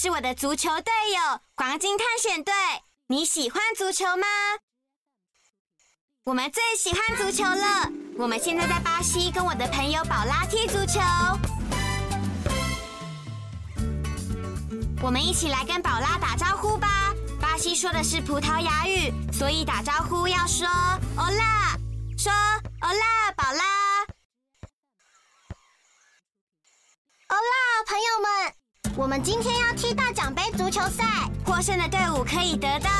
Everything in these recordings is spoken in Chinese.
是我的足球队友，黄金探险队。你喜欢足球吗？我们最喜欢足球了。我们现在在巴西跟我的朋友宝拉踢足球。我们一起来跟宝拉打招呼吧。巴西说的是葡萄牙语，所以打招呼要说 “Hola”，说 “Hola”，宝拉。Hola，朋友们，我们今天要踢大奖杯足球赛，获胜的队伍可以得到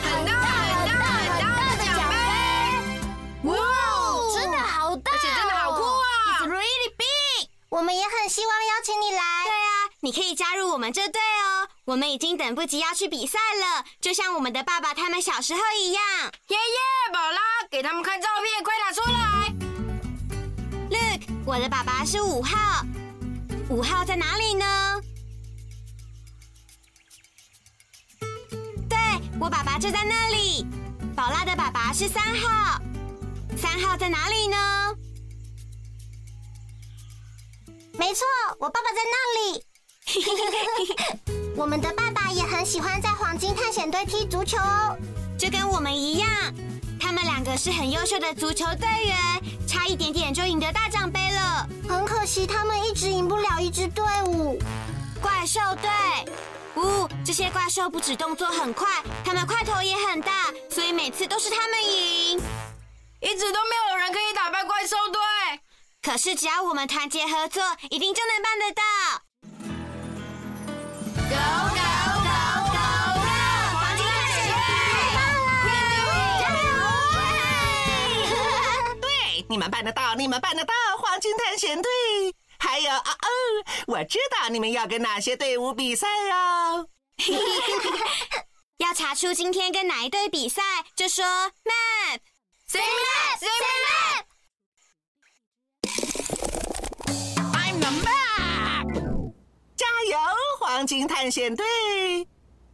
很大很大很大的奖杯！哇哦，真的好大、哦，而且真的好酷啊！It's really big。我们也很希望邀请你来。对啊，你可以加入我们这队哦。我们已经等不及要去比赛了，就像我们的爸爸他们小时候一样。爷爷，宝拉，给他们看照片，快拿出来。Look，我的爸爸是五号。五号在哪里呢？我爸爸就在那里。宝拉的爸爸是三号。三号在哪里呢？没错，我爸爸在那里。我们的爸爸也很喜欢在黄金探险队踢足球哦，就跟我们一样。他们两个是很优秀的足球队员，差一点点就赢得大奖杯了。很可惜，他们一直赢不了一支队伍。怪兽队，呜，这些怪兽不止动作很快，他们块头也很大，所以每次都是他们赢。一直都没有人可以打败怪兽队。可是只要我们团结合作，一定就能办得到。Go go go go go！黄金探险队，对，你们办得到，你们办得到！黄金探险队，还有啊哦，我知道你们要跟哪些队伍比赛哦。要查出今天跟哪一队比赛，就说 map。Say map, say map. I'm the map！加油，黄金探险队！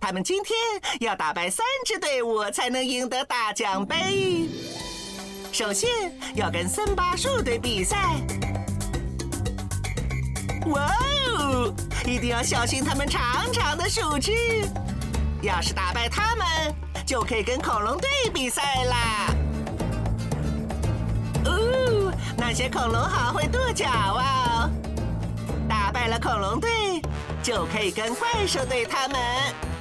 他们今天要打败三支队伍才能赢得大奖杯。首先要跟森巴树队比赛。哇哦！一定要小心他们长长的树枝。要是打败他们，就可以跟恐龙队比赛啦。哦，那些恐龙好会跺脚啊！打败了恐龙队，就可以跟怪兽队他们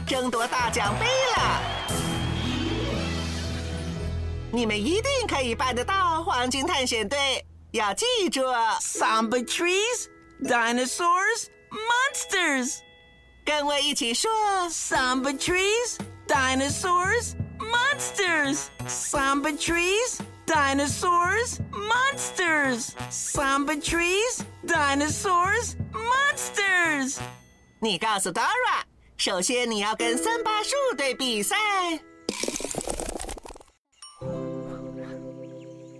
争夺大奖杯了。你们一定可以办得到，黄金探险队！要记住 Samba trees, dinosaurs, monsters. 跟我一起说 Samba trees, dinosaurs, monsters. Samba trees, dinosaurs, monsters. Samba trees, dinosaurs, monsters. 你告诉 Dora，首先你要跟森巴树队比赛。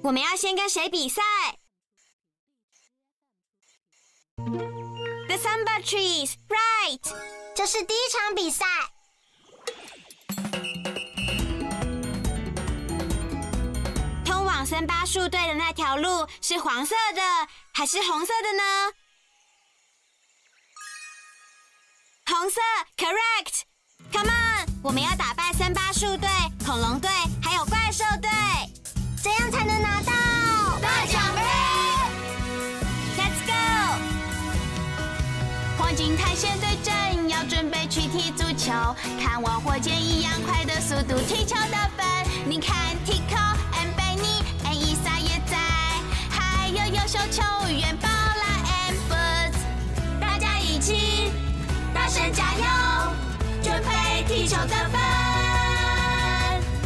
我们要先跟谁比赛 ？The Samba Trees, right？这是第一场比赛。通往森巴树队的那条路是黄色的还是红色的呢？红色，correct。Come on，我们要打败森巴树队、恐龙队还有怪兽队，怎样才能拿现在正要准备去踢足球，看我火箭一样快的速度踢球得分。你看，Tikol and Benny and Isai 也在，还有优秀球员布拉 and Boots，大家一起大声加油，准备踢球得分。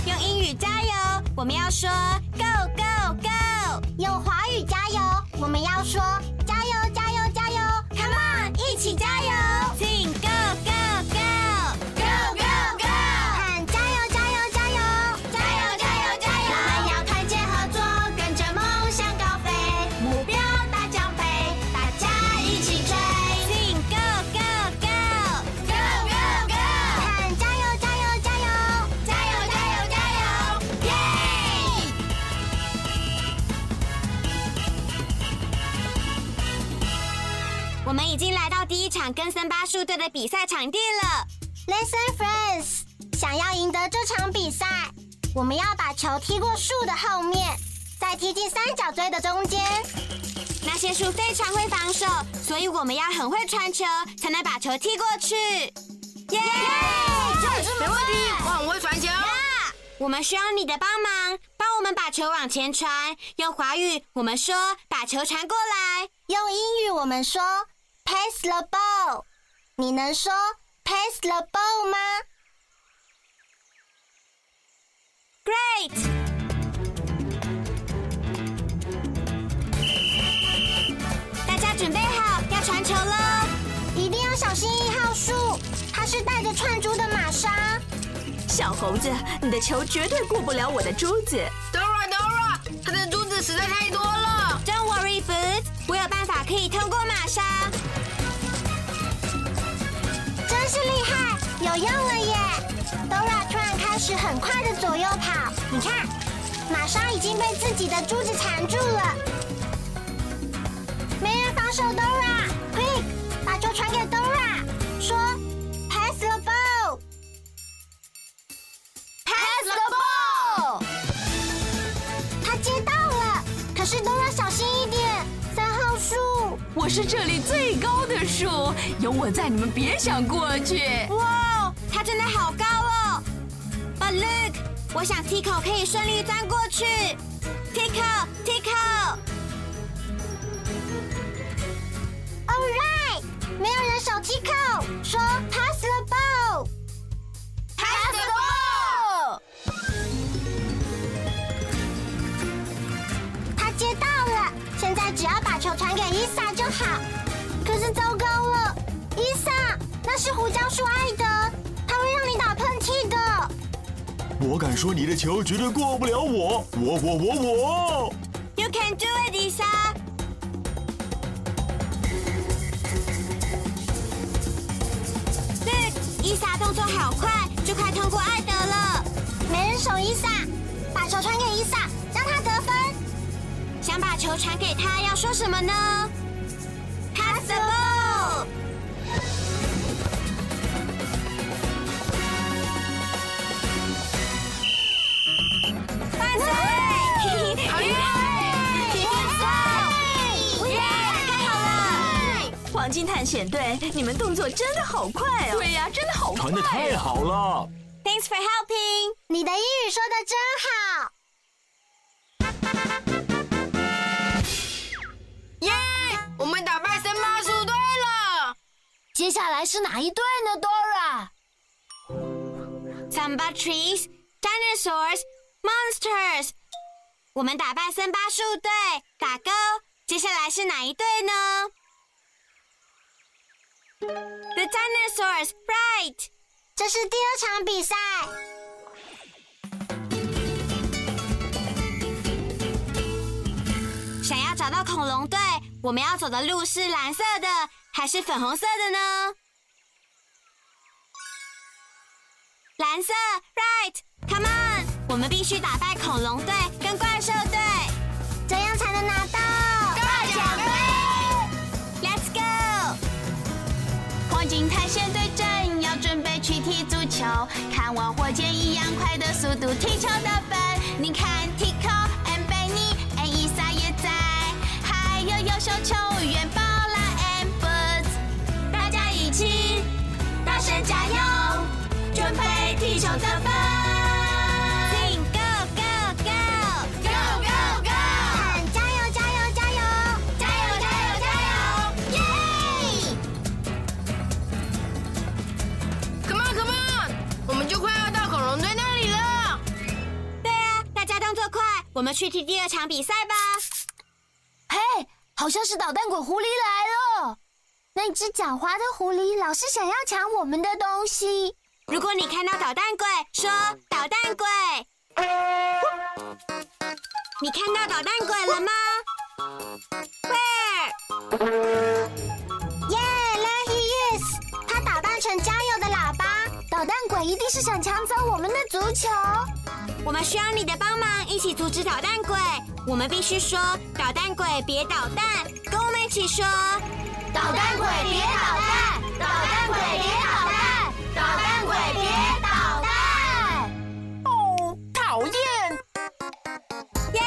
用英语加油，我们要说 Go Go Go。用华语加油，我们要说。一起加油！经来到第一场跟森巴树队的比赛场地了。Listen, friends，想要赢得这场比赛，我们要把球踢过树的后面，再踢进三角锥的中间。那些树非常会防守，所以我们要很会传球，才能把球踢过去。耶！没问题，我很会传球。我们需要你的帮忙，帮我们把球往前传。用华语我们说把球传过来。用英语我们说 pass the ball，你能说 pass the ball 吗？Great！大家准备好要传球喽！一定要小心一号树，它是带着串珠的玛莎。小猴子，你的球绝对过不了我的珠子。Dora Dora，他的珠子实在太多了。Don't worry, Boots，我有办法可以通过玛莎。真是厉害，有用了耶！Dora 突然开始很快的左右跑，你看，玛莎已经被自己的珠子缠住了。没人防守 Dora，Quick，把球传给 Dora，我是这里最高的树，有我在，你们别想过去。哇，它真的好高哦！But look，我想 Tico 可以顺利钻过去。Tico，Tico，All right，没有人守 Tico，说我敢说你的球绝对过不了我，我我我我！You can do it, Lisa！对，伊莎动作好快，就快通过艾德了。没人守伊莎，把球传给伊莎，让他得分。想把球传给他，要说什么呢黄金探险队，你们动作真的好快哦！对呀、真的好快、传的太好了，Thanks for helping。你的英语说的真好。耶！我们打败森巴树队了。接下来是哪一队呢，Dora？Samba trees, dinosaurs, monsters。我们打败森巴树队，打勾。接下来是哪一队呢？The dinosaurs, right。这是第二场比赛。想要找到恐龙队，我们要走的路是蓝色的还是粉红色的呢？蓝色，right，come on，我们必须打败恐龙队跟怪兽队这样才能拿看我火箭一样快的速度踢球得分。你看 Tico、and Benny、and 伊莎也在，还有优秀球员宝拉 and Boots，大家一起大声加油，准备踢球得分。我们去踢第二场比赛吧。嘿，好像是捣蛋鬼狐狸来了。那只狡猾的狐狸老是想要抢我们的东西。如果你看到捣蛋鬼，说“捣蛋鬼”。你看到捣蛋鬼了吗？Where？耶我一定是想抢走我们的足球。我们需要你的帮忙，一起阻止捣蛋鬼。我们必须说：“捣蛋鬼别捣蛋！”跟我们一起说：“捣蛋鬼别捣蛋！捣蛋鬼别捣蛋！捣蛋鬼别捣蛋！”哦，讨厌！耶，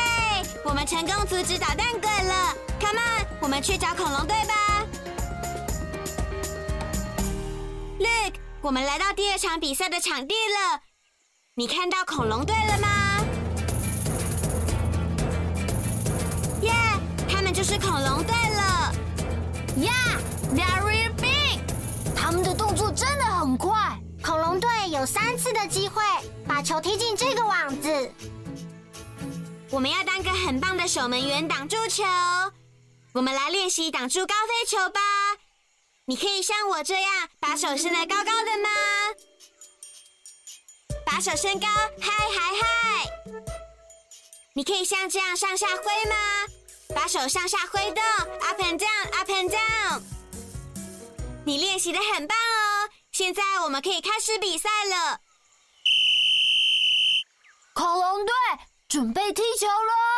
我们成功阻止捣蛋鬼了。Come on，我们去找恐龙队吧。我们来到第二场比赛的场地了。你看到恐龙队了吗？耶，他们就是恐龙队了。Yeah，very big。他们的动作真的很快。恐龙队有三次的机会把球踢进这个网子。我们要当个很棒的守门员，挡住球。我们来练习挡住高飞球吧。你可以像我这样把手伸得高高的吗？把手伸高，嗨嗨嗨！你可以像这样上下挥吗？把手上下挥动，up and down，up and down。你练习的很棒哦！现在我们可以开始比赛了。恐龙队准备踢球了。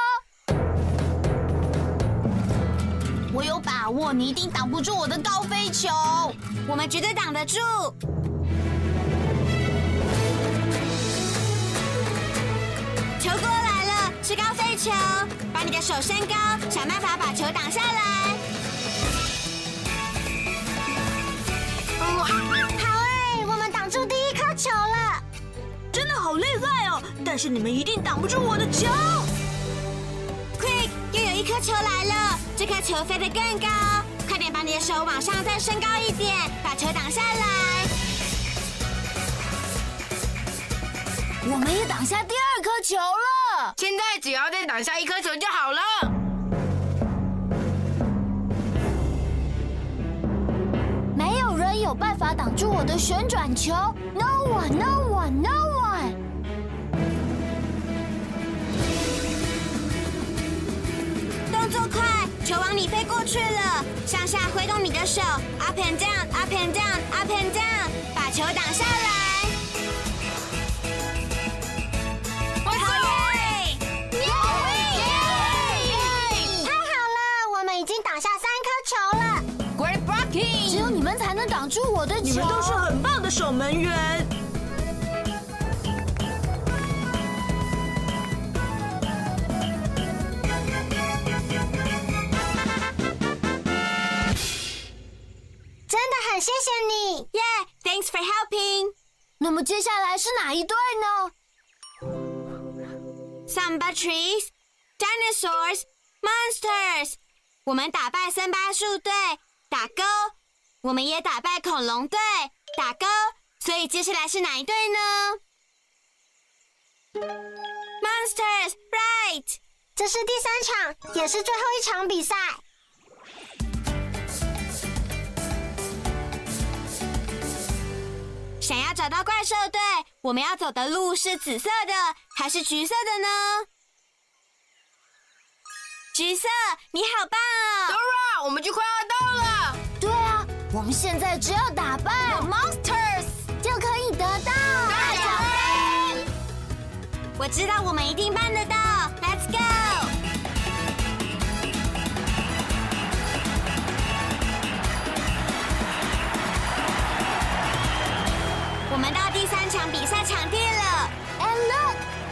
我有把握，你一定挡不住我的高飞球。我们绝对挡得住。球过来了，是高飞球，把你的手伸高，想办法把球挡下来。好哎，我们挡住第一颗球了，真的好厉害哦！但是你们一定挡不住我的球。一颗球来了，这颗球飞得更高，快点把你的手往上再升高一点，把球挡下来。我们也挡下第二颗球了。现在只要再挡下一颗球就好了。没有人有办法挡住我的旋转球。No one, no one, no one。球往你飞过去了，向下挥动你的手，up and down，up and down，up and down，把球挡下来。好耶！太好了，我们已经挡下三颗球了。Great blocking！只有你们才能挡住我的球。你们都是很棒的守门员。谢谢你，耶、t h a n k s for helping。那么接下来是哪一队呢？Samba trees, dinosaurs, monsters。我们打败森巴树队，打勾。我们也打败恐龙队，打勾。所以接下来是哪一队呢？Monsters, right。这是第三场，也是最后一场比赛。想要找到怪兽队，我们要走的路是紫色的还是橘色的呢？橘色，你好棒哦！Dora，我们就快要到了。对啊，我们现在只要打败 Monsters 就可以得到大奖杯。我知道我们一定办得到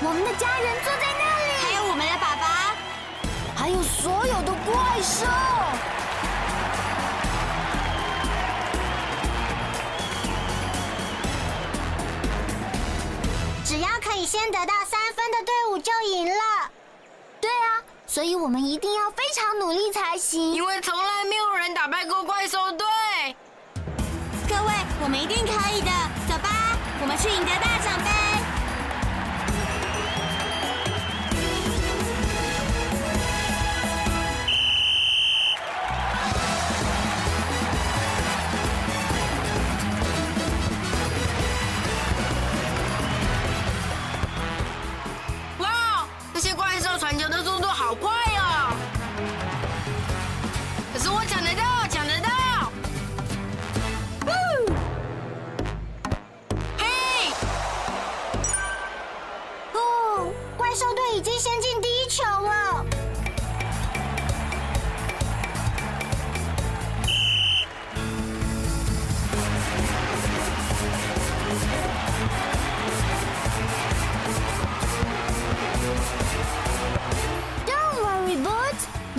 我们的家人坐在那里，还有我们的爸爸，还有所有的怪兽。只要可以先得到三分的队伍就赢了。对啊，所以我们一定要非常努力才行。因为从来没有人打败过怪兽队。各位，我们一定可以的，走吧，我们去赢得大奖杯。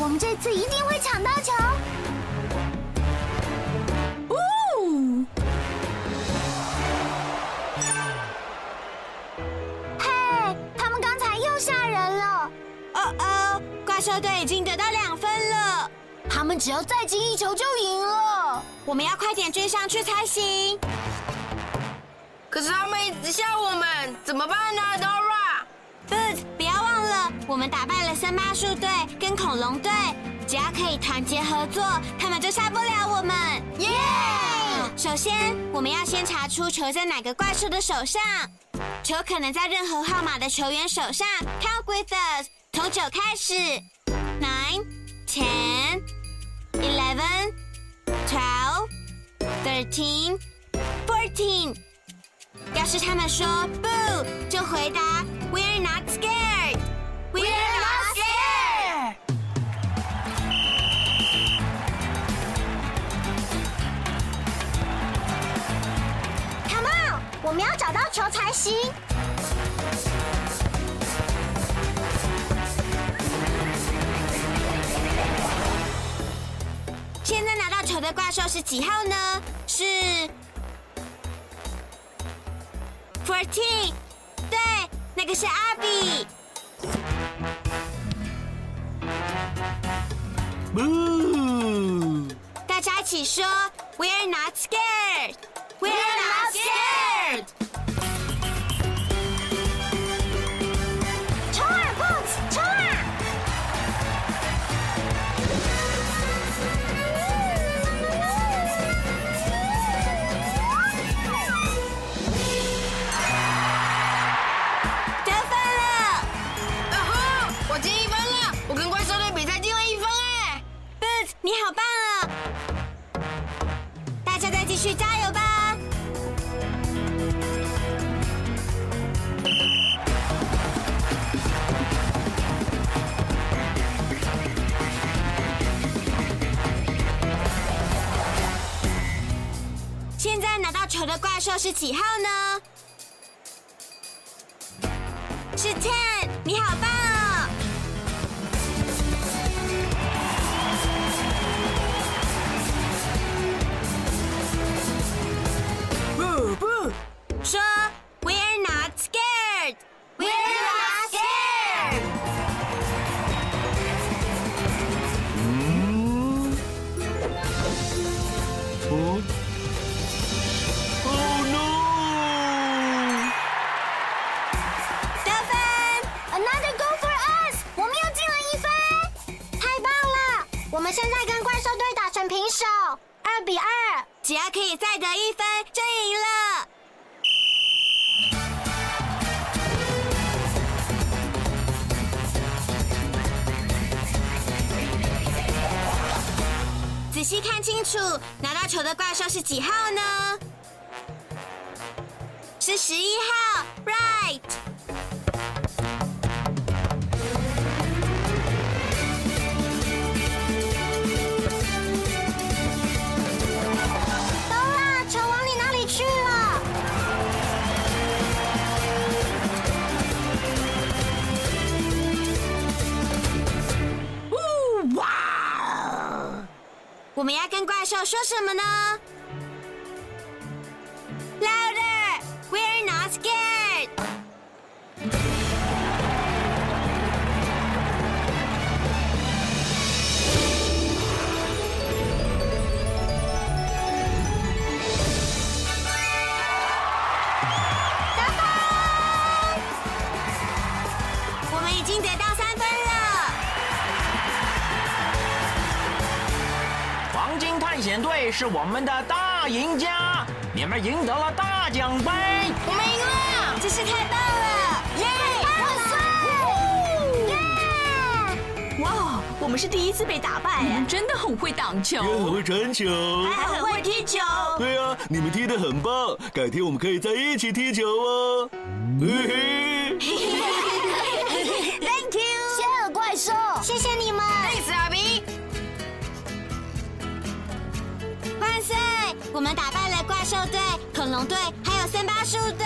们这次一定会抢到球。哦，嘿，他们刚才又吓人了。哦哦，怪兽队已经得到两分了，他们只要再进一球就赢了。我们要快点追上去才行。可是他们一直吓我们，怎么办呢忘了，我们打败了森巴树队跟恐龙队，只要可以团结合作，他们就杀不了我们。耶！首先，我们要先查出球在哪个怪兽的手上，球可能在任何号码的球员手上。Count with us，从九开始，nine, ten, eleven, twelve, thirteen, fourteen。要是他们说 “boo”，就回答 “We're not scared”。我们要找到球才行。现在拿到球的怪兽是几号呢？是 fourteen。对，那个是阿比。不，大家一起说 “We're not scared”。We're not scared。scared. 球的怪兽是几号呢？是 Ten，你好棒细看清楚，拿到球的怪兽是几号呢？是十一号，right。想说什么呢？黄金探险队是我们的大赢家，你们赢得了大奖杯。我们赢了，真是太棒了！耶！万岁！耶！哇，我们是第一次被打败你们真的很会挡球，也很会传球。还很会踢球。对啊，你们踢得很棒，改天我们可以在一起踢球哦。嘿嘿。我们打败了怪兽队、恐龙队，还有森巴树队。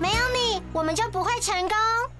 没有你，我们就不会成功。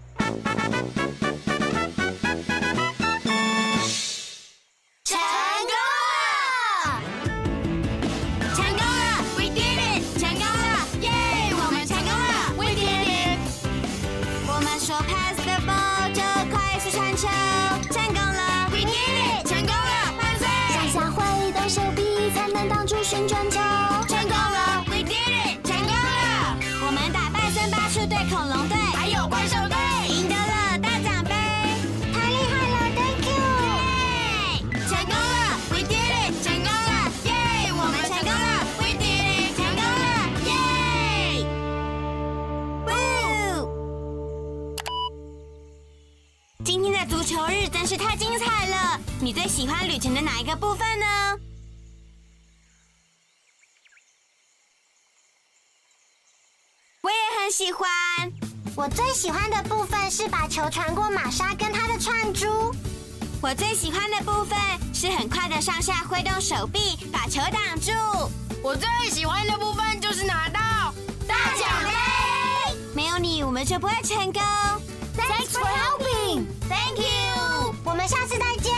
彩了！你最喜欢旅程的哪一个部分呢？我也很喜欢。我最喜欢的部分是把球传过玛莎跟她的串珠。我最喜欢的部分是很快的上下挥动手臂，把球挡住。我最喜欢的部分就是拿到大奖杯！没有你，我们就不会成功。Thanks for helping. Thank you. 我们下次再见。